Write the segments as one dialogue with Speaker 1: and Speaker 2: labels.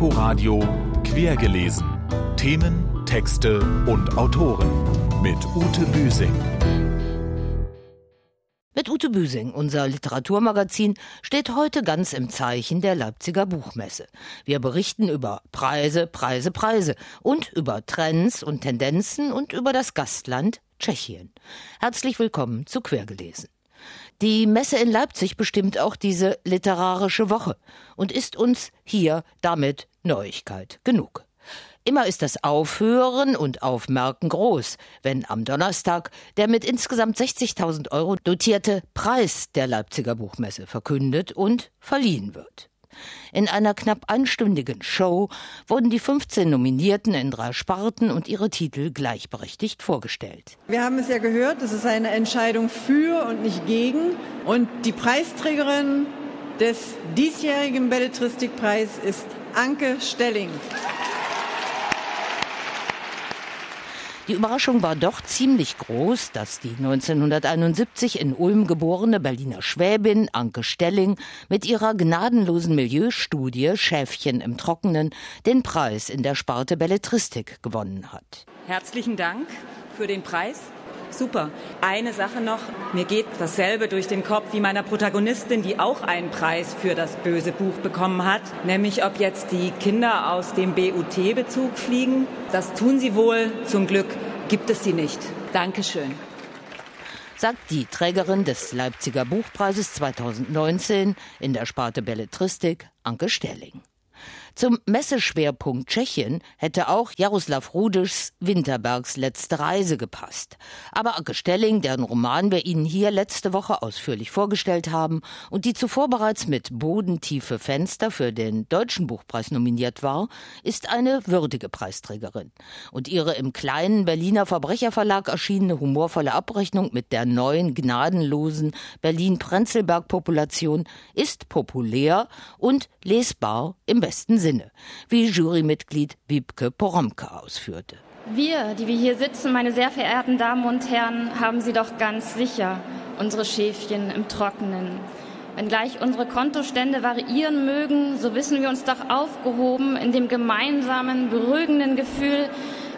Speaker 1: Inforadio Quergelesen. Themen, Texte und Autoren mit Ute Büsing.
Speaker 2: Mit Ute Büsing, unser Literaturmagazin, steht heute ganz im Zeichen der Leipziger Buchmesse. Wir berichten über Preise, Preise, Preise und über Trends und Tendenzen und über das Gastland Tschechien. Herzlich willkommen zu Quergelesen. Die Messe in Leipzig bestimmt auch diese literarische Woche und ist uns hier damit Neuigkeit genug. Immer ist das Aufhören und Aufmerken groß, wenn am Donnerstag der mit insgesamt 60.000 Euro dotierte Preis der Leipziger Buchmesse verkündet und verliehen wird. In einer knapp einstündigen Show wurden die 15 Nominierten in drei Sparten und ihre Titel gleichberechtigt vorgestellt.
Speaker 3: Wir haben es ja gehört, es ist eine Entscheidung für und nicht gegen. Und die Preisträgerin des diesjährigen Belletristikpreis ist Anke Stelling.
Speaker 2: Die Überraschung war doch ziemlich groß, dass die 1971 in Ulm geborene Berliner Schwäbin Anke Stelling mit ihrer gnadenlosen Milieustudie Schäfchen im Trockenen den Preis in der Sparte Belletristik gewonnen hat.
Speaker 4: Herzlichen Dank für den Preis. Super. Eine Sache noch. Mir geht dasselbe durch den Kopf wie meiner Protagonistin, die auch einen Preis für das böse Buch bekommen hat. Nämlich, ob jetzt die Kinder aus dem BUT-Bezug fliegen. Das tun sie wohl. Zum Glück gibt es sie nicht. Dankeschön
Speaker 2: sagt die Trägerin des Leipziger Buchpreises 2019 in der Sparte Belletristik, Anke Stelling. Zum Messeschwerpunkt Tschechien hätte auch Jaroslav Rudischs Winterbergs letzte Reise gepasst. Aber Anke Stelling, deren Roman wir Ihnen hier letzte Woche ausführlich vorgestellt haben und die zuvor bereits mit Bodentiefe Fenster für den Deutschen Buchpreis nominiert war, ist eine würdige Preisträgerin. Und ihre im kleinen Berliner Verbrecherverlag erschienene humorvolle Abrechnung mit der neuen gnadenlosen Berlin-Prenzlberg-Population ist populär und lesbar im besten Sinne, wie Jurymitglied Wiebke Poromka ausführte.
Speaker 5: Wir, die wir hier sitzen, meine sehr verehrten Damen und Herren, haben sie doch ganz sicher, unsere Schäfchen im Trockenen. Wenngleich unsere Kontostände variieren mögen, so wissen wir uns doch aufgehoben in dem gemeinsamen, beruhigenden Gefühl,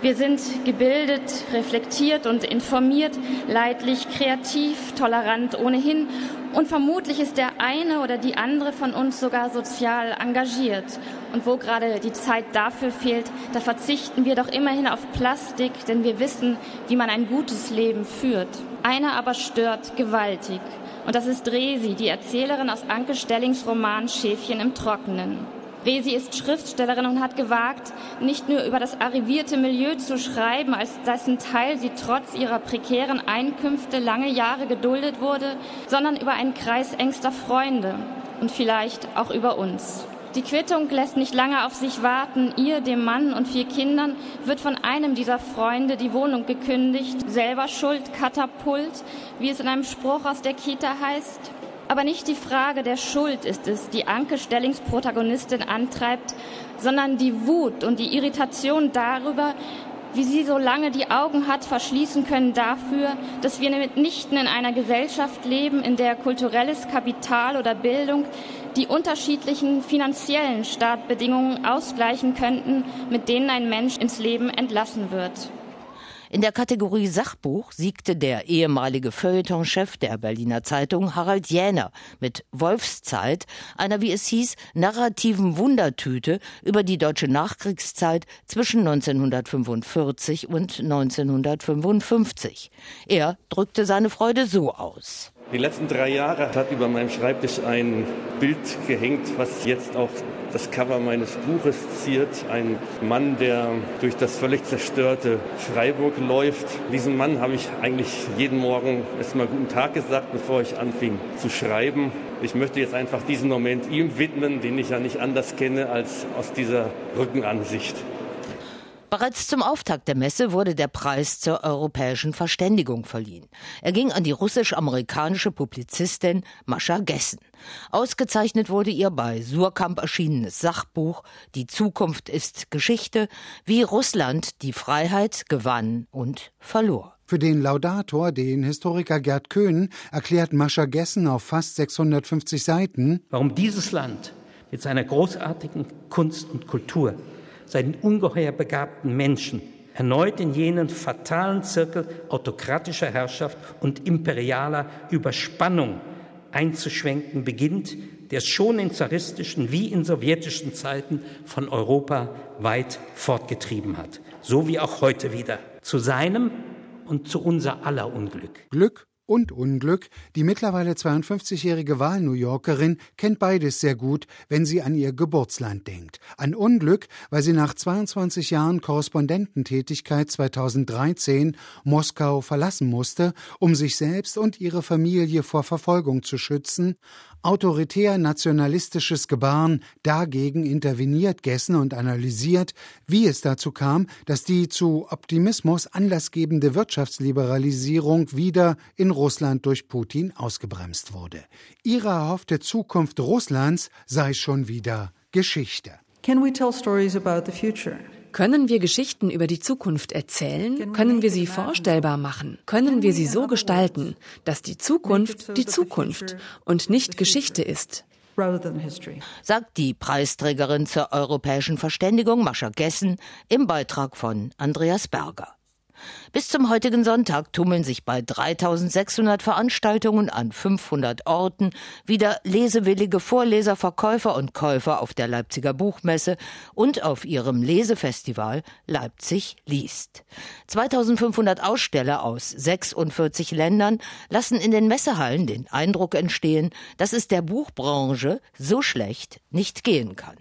Speaker 5: wir sind gebildet, reflektiert und informiert, leidlich, kreativ, tolerant ohnehin und vermutlich ist der eine oder die andere von uns sogar sozial engagiert. Und wo gerade die Zeit dafür fehlt, da verzichten wir doch immerhin auf Plastik, denn wir wissen, wie man ein gutes Leben führt. Einer aber stört gewaltig. Und das ist Resi, die Erzählerin aus Anke Stellings Roman Schäfchen im Trockenen. Resi ist Schriftstellerin und hat gewagt, nicht nur über das arrivierte Milieu zu schreiben, als dessen Teil sie trotz ihrer prekären Einkünfte lange Jahre geduldet wurde, sondern über einen Kreis engster Freunde und vielleicht auch über uns. Die Quittung lässt nicht lange auf sich warten. Ihr, dem Mann und vier Kindern, wird von einem dieser Freunde die Wohnung gekündigt. Selber schuld, Katapult, wie es in einem Spruch aus der Kita heißt. Aber nicht die Frage der Schuld ist es, die Anke Stellings Protagonistin antreibt, sondern die Wut und die Irritation darüber, wie sie so lange die Augen hat verschließen können dafür, dass wir mitnichten in einer Gesellschaft leben, in der kulturelles Kapital oder Bildung die unterschiedlichen finanziellen Startbedingungen ausgleichen könnten, mit denen ein Mensch ins Leben entlassen wird.
Speaker 2: In der Kategorie Sachbuch siegte der ehemalige Feuilletonchef der Berliner Zeitung Harald Jäner mit Wolfszeit, einer, wie es hieß, narrativen Wundertüte über die deutsche Nachkriegszeit zwischen 1945 und 1955. Er drückte seine Freude so aus.
Speaker 6: Die letzten drei Jahre hat über meinem Schreibtisch ein Bild gehängt, was jetzt auch das Cover meines Buches ziert. Ein Mann, der durch das völlig zerstörte Freiburg läuft. Diesem Mann habe ich eigentlich jeden Morgen erstmal guten Tag gesagt, bevor ich anfing zu schreiben. Ich möchte jetzt einfach diesen Moment ihm widmen, den ich ja nicht anders kenne als aus dieser Rückenansicht.
Speaker 2: Bereits zum Auftakt der Messe wurde der Preis zur europäischen Verständigung verliehen. Er ging an die russisch-amerikanische Publizistin Mascha Gessen. Ausgezeichnet wurde ihr bei Surkamp erschienenes Sachbuch Die Zukunft ist Geschichte, wie Russland die Freiheit gewann und verlor.
Speaker 7: Für den Laudator, den Historiker Gerd Köhn, erklärt Mascha Gessen auf fast 650 Seiten,
Speaker 8: warum dieses Land mit seiner großartigen Kunst und Kultur, seinen ungeheuer begabten Menschen erneut in jenen fatalen Zirkel autokratischer Herrschaft und imperialer Überspannung einzuschwenken beginnt, der schon in zaristischen wie in sowjetischen Zeiten von Europa weit fortgetrieben hat, so wie auch heute wieder, zu seinem und zu unser aller Unglück.
Speaker 7: Glück und Unglück. Die mittlerweile 52-jährige Wahl-New Yorkerin kennt beides sehr gut, wenn sie an ihr Geburtsland denkt. An Unglück, weil sie nach 22 Jahren Korrespondententätigkeit 2013 Moskau verlassen musste, um sich selbst und ihre Familie vor Verfolgung zu schützen autoritär-nationalistisches Gebaren dagegen interveniert Gessen und analysiert, wie es dazu kam, dass die zu Optimismus anlassgebende Wirtschaftsliberalisierung wieder in Russland durch Putin ausgebremst wurde. Ihre erhoffte Zukunft Russlands sei schon wieder Geschichte.
Speaker 9: Can we tell stories about the future?
Speaker 10: Können wir Geschichten über die Zukunft erzählen? Können wir sie vorstellbar machen? Können wir sie so gestalten, dass die Zukunft die Zukunft und nicht Geschichte ist?
Speaker 2: Sagt die Preisträgerin zur europäischen Verständigung Mascha Gessen im Beitrag von Andreas Berger. Bis zum heutigen Sonntag tummeln sich bei 3600 Veranstaltungen an 500 Orten wieder lesewillige Vorleser, Verkäufer und Käufer auf der Leipziger Buchmesse und auf ihrem Lesefestival Leipzig liest. 2500 Aussteller aus 46 Ländern lassen in den Messehallen den Eindruck entstehen, dass es der Buchbranche so schlecht nicht gehen kann.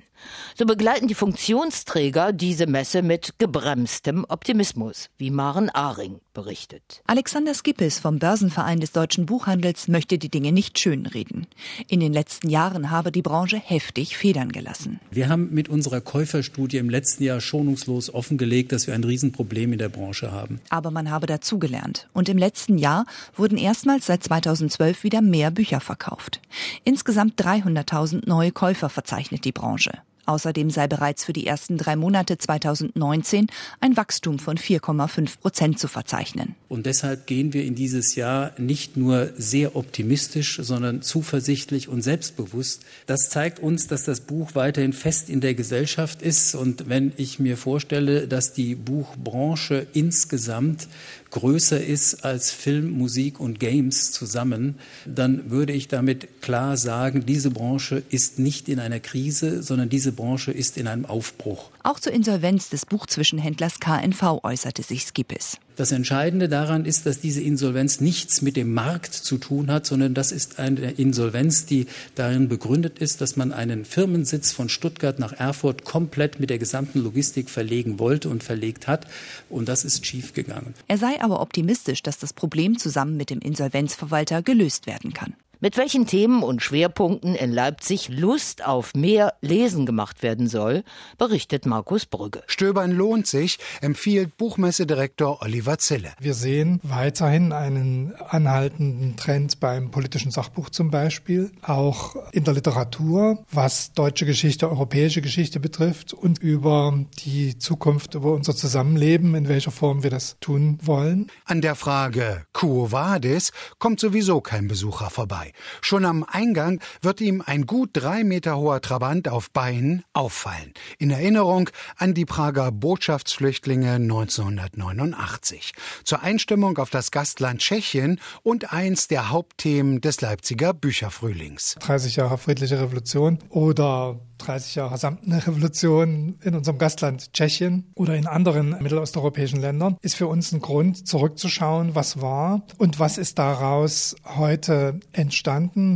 Speaker 2: So begleiten die Funktionsträger diese Messe mit gebremstem Optimismus, wie Maren Ahring berichtet.
Speaker 11: Alexander Skippes vom Börsenverein des deutschen Buchhandels möchte die Dinge nicht schönreden. In den letzten Jahren habe die Branche heftig Federn gelassen.
Speaker 12: Wir haben mit unserer Käuferstudie im letzten Jahr schonungslos offengelegt, dass wir ein Riesenproblem in der Branche haben.
Speaker 11: Aber man habe dazugelernt. Und im letzten Jahr wurden erstmals seit 2012 wieder mehr Bücher verkauft. Insgesamt 300.000 neue Käufer verzeichnet die Branche. Außerdem sei bereits für die ersten drei Monate 2019 ein Wachstum von 4,5 Prozent zu verzeichnen.
Speaker 12: Und deshalb gehen wir in dieses Jahr nicht nur sehr optimistisch, sondern zuversichtlich und selbstbewusst. Das zeigt uns, dass das Buch weiterhin fest in der Gesellschaft ist. Und wenn ich mir vorstelle, dass die Buchbranche insgesamt größer ist als Film, Musik und Games zusammen, dann würde ich damit klar sagen, diese Branche ist nicht in einer Krise, sondern diese Branche ist in einem Aufbruch.
Speaker 11: Auch zur Insolvenz des Buchzwischenhändlers KNV äußerte sich Skippes.
Speaker 12: Das Entscheidende daran ist, dass diese Insolvenz nichts mit dem Markt zu tun hat, sondern das ist eine Insolvenz, die darin begründet ist, dass man einen Firmensitz von Stuttgart nach Erfurt komplett mit der gesamten Logistik verlegen wollte und verlegt hat. Und das ist schiefgegangen.
Speaker 11: Er sei aber optimistisch, dass das Problem zusammen mit dem Insolvenzverwalter gelöst werden kann
Speaker 2: mit welchen Themen und Schwerpunkten in Leipzig Lust auf mehr Lesen gemacht werden soll, berichtet Markus Brügge.
Speaker 7: Stöbern lohnt sich, empfiehlt Buchmessedirektor Oliver Zille.
Speaker 13: Wir sehen weiterhin einen anhaltenden Trend beim politischen Sachbuch zum Beispiel, auch in der Literatur, was deutsche Geschichte, europäische Geschichte betrifft und über die Zukunft, über unser Zusammenleben, in welcher Form wir das tun wollen.
Speaker 7: An der Frage Quo Vadis kommt sowieso kein Besucher vorbei. Schon am Eingang wird ihm ein gut drei Meter hoher Trabant auf Beinen auffallen. In Erinnerung an die Prager Botschaftsflüchtlinge 1989. Zur Einstimmung auf das Gastland Tschechien und eins der Hauptthemen des Leipziger Bücherfrühlings.
Speaker 13: 30 Jahre friedliche Revolution oder 30 Jahre samtene Revolution in unserem Gastland Tschechien oder in anderen mittelosteuropäischen Ländern, ist für uns ein Grund, zurückzuschauen, was war und was ist daraus heute entstanden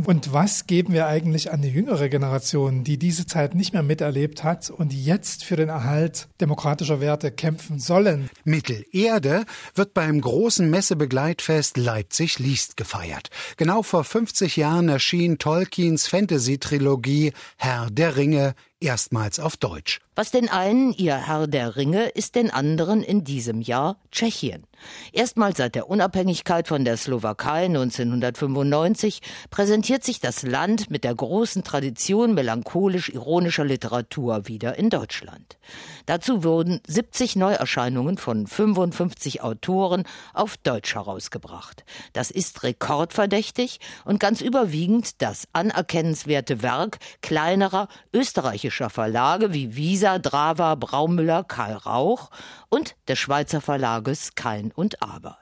Speaker 13: und was geben wir eigentlich an die jüngere Generation, die diese Zeit nicht mehr miterlebt hat und jetzt für den Erhalt demokratischer Werte kämpfen sollen.
Speaker 7: Mittelerde wird beim großen Messebegleitfest Leipzig liest gefeiert. Genau vor 50 Jahren erschien Tolkiens Fantasy-Trilogie Herr der Ringe erstmals auf Deutsch.
Speaker 2: Was den einen ihr Herr der Ringe, ist den anderen in diesem Jahr Tschechien. Erstmals seit der Unabhängigkeit von der Slowakei 1995 präsentiert sich das Land mit der großen Tradition melancholisch-ironischer Literatur wieder in Deutschland. Dazu wurden 70 Neuerscheinungen von 55 Autoren auf Deutsch herausgebracht. Das ist rekordverdächtig und ganz überwiegend das anerkennenswerte Werk kleinerer österreichischer Verlage wie Visa, Drava, Braumüller, Karl Rauch und des Schweizer Verlages Kein und Aber.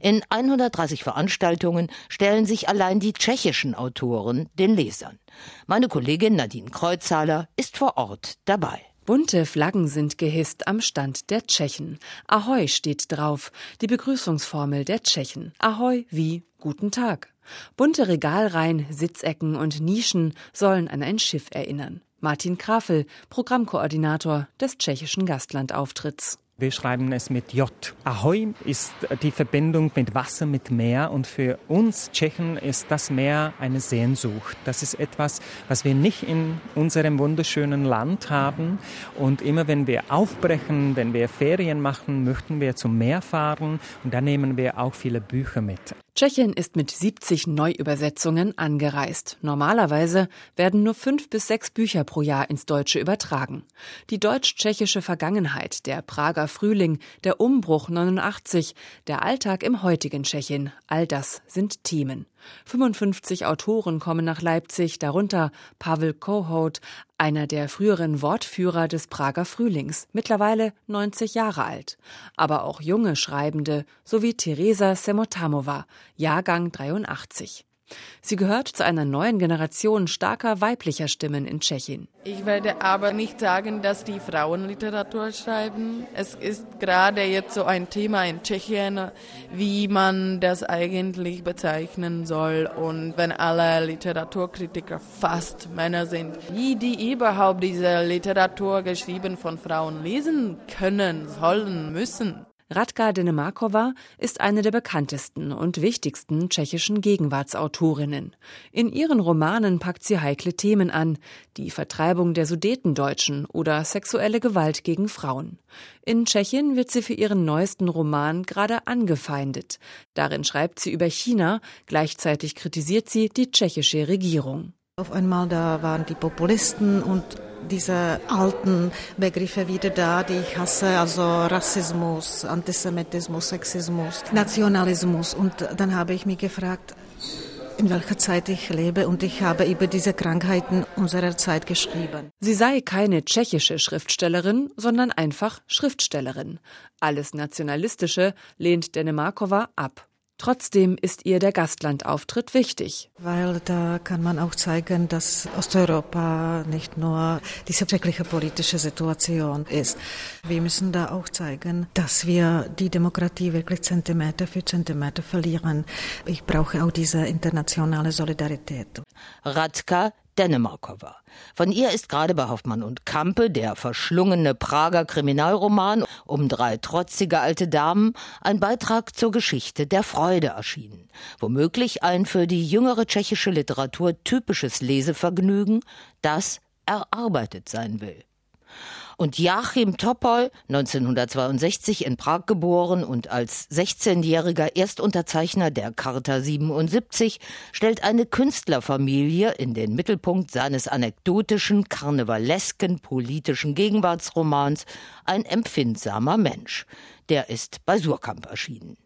Speaker 2: In 130 Veranstaltungen stellen sich allein die tschechischen Autoren den Lesern. Meine Kollegin Nadine Kreuzhaler ist vor Ort dabei.
Speaker 10: Bunte Flaggen sind gehisst am Stand der Tschechen. Ahoi steht drauf, die Begrüßungsformel der Tschechen. Ahoi wie Guten Tag. Bunte Regalreihen, Sitzecken und Nischen sollen an ein Schiff erinnern. Martin Krafel, Programmkoordinator des tschechischen Gastlandauftritts.
Speaker 14: Wir schreiben es mit J. Ahoi ist die Verbindung mit Wasser, mit Meer. Und für uns Tschechen ist das Meer eine Sehnsucht. Das ist etwas, was wir nicht in unserem wunderschönen Land haben. Und immer wenn wir aufbrechen, wenn wir Ferien machen, möchten wir zum Meer fahren. Und da nehmen wir auch viele Bücher mit.
Speaker 10: Tschechien ist mit 70 Neuübersetzungen angereist. Normalerweise werden nur fünf bis sechs Bücher pro Jahr ins Deutsche übertragen. Die deutsch-tschechische Vergangenheit, der Prager Frühling, der Umbruch 89, der Alltag im heutigen Tschechien, all das sind Themen. 55 Autoren kommen nach Leipzig, darunter Pavel Kohut, einer der früheren Wortführer des Prager Frühlings, mittlerweile 90 Jahre alt. Aber auch junge Schreibende, sowie Teresa Semotamova, Jahrgang 83. Sie gehört zu einer neuen Generation starker weiblicher Stimmen in Tschechien.
Speaker 15: Ich werde aber nicht sagen, dass die Frauen Literatur schreiben. Es ist gerade jetzt so ein Thema in Tschechien, wie man das eigentlich bezeichnen soll. Und wenn alle Literaturkritiker fast Männer sind, wie die überhaupt diese Literatur geschrieben von Frauen lesen können, sollen, müssen.
Speaker 10: Radka Denemarkova ist eine der bekanntesten und wichtigsten tschechischen Gegenwartsautorinnen. In ihren Romanen packt sie heikle Themen an, die Vertreibung der Sudetendeutschen oder sexuelle Gewalt gegen Frauen. In Tschechien wird sie für ihren neuesten Roman gerade angefeindet. Darin schreibt sie über China, gleichzeitig kritisiert sie die tschechische Regierung.
Speaker 16: Auf einmal da waren die Populisten und diese alten Begriffe wieder da, die ich hasse, also Rassismus, Antisemitismus, Sexismus, Nationalismus. Und dann habe ich mich gefragt, in welcher Zeit ich lebe und ich habe über diese Krankheiten unserer Zeit geschrieben.
Speaker 10: Sie sei keine tschechische Schriftstellerin, sondern einfach Schriftstellerin. Alles Nationalistische lehnt Denemarkova ab. Trotzdem ist ihr der Gastlandauftritt wichtig.
Speaker 16: Weil da kann man auch zeigen, dass Osteuropa nicht nur diese schreckliche politische Situation ist. Wir müssen da auch zeigen, dass wir die Demokratie wirklich Zentimeter für Zentimeter verlieren. Ich brauche auch diese internationale Solidarität.
Speaker 2: Radka Dänemarkova. Von ihr ist gerade bei Hoffmann und Kampe der verschlungene Prager Kriminalroman um drei trotzige alte Damen ein Beitrag zur Geschichte der Freude erschienen. Womöglich ein für die jüngere tschechische Literatur typisches Lesevergnügen, das erarbeitet sein will. Und Joachim Topol, 1962 in Prag geboren und als 16-jähriger Erstunterzeichner der Charta 77, stellt eine Künstlerfamilie in den Mittelpunkt seines anekdotischen, karnevalesken, politischen Gegenwartsromans Ein empfindsamer Mensch. Der ist bei Surkamp erschienen.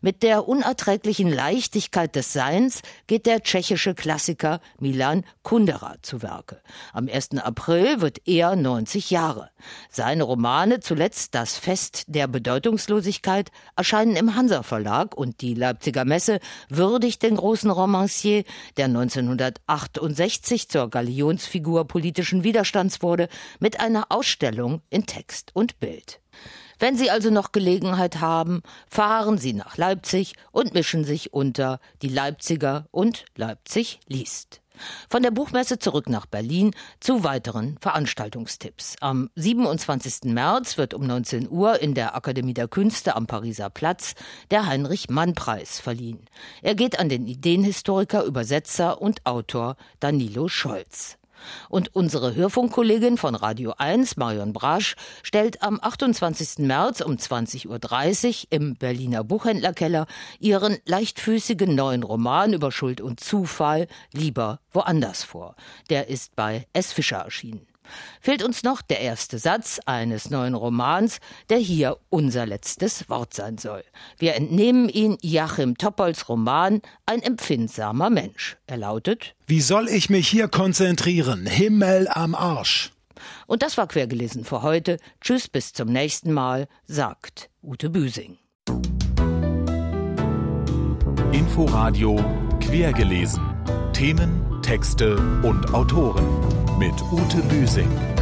Speaker 2: Mit der unerträglichen Leichtigkeit des Seins geht der tschechische Klassiker Milan Kundera zu Werke. Am 1. April wird er 90 Jahre. Seine Romane, zuletzt Das Fest der Bedeutungslosigkeit, erscheinen im Hansa Verlag und die Leipziger Messe würdigt den großen Romancier, der 1968 zur Galionsfigur politischen Widerstands wurde, mit einer Ausstellung in Text und Bild. Wenn Sie also noch Gelegenheit haben, fahren Sie nach Leipzig und mischen sich unter die Leipziger und Leipzig liest. Von der Buchmesse zurück nach Berlin zu weiteren Veranstaltungstipps. Am 27. März wird um 19 Uhr in der Akademie der Künste am Pariser Platz der Heinrich Mann Preis verliehen. Er geht an den Ideenhistoriker, Übersetzer und Autor Danilo Scholz. Und unsere Hörfunkkollegin von Radio 1, Marion Brasch, stellt am 28. März um 20.30 Uhr im Berliner Buchhändlerkeller ihren leichtfüßigen neuen Roman über Schuld und Zufall lieber woanders vor. Der ist bei S. Fischer erschienen. Fehlt uns noch der erste Satz eines neuen Romans, der hier unser letztes Wort sein soll. Wir entnehmen ihn Joachim Toppols Roman Ein empfindsamer Mensch. Er lautet
Speaker 17: Wie soll ich mich hier konzentrieren? Himmel am Arsch.
Speaker 2: Und das war quergelesen für heute. Tschüss, bis zum nächsten Mal, sagt Ute Büsing.
Speaker 1: Inforadio quergelesen. Themen, Texte und Autoren mit Ute Büsing.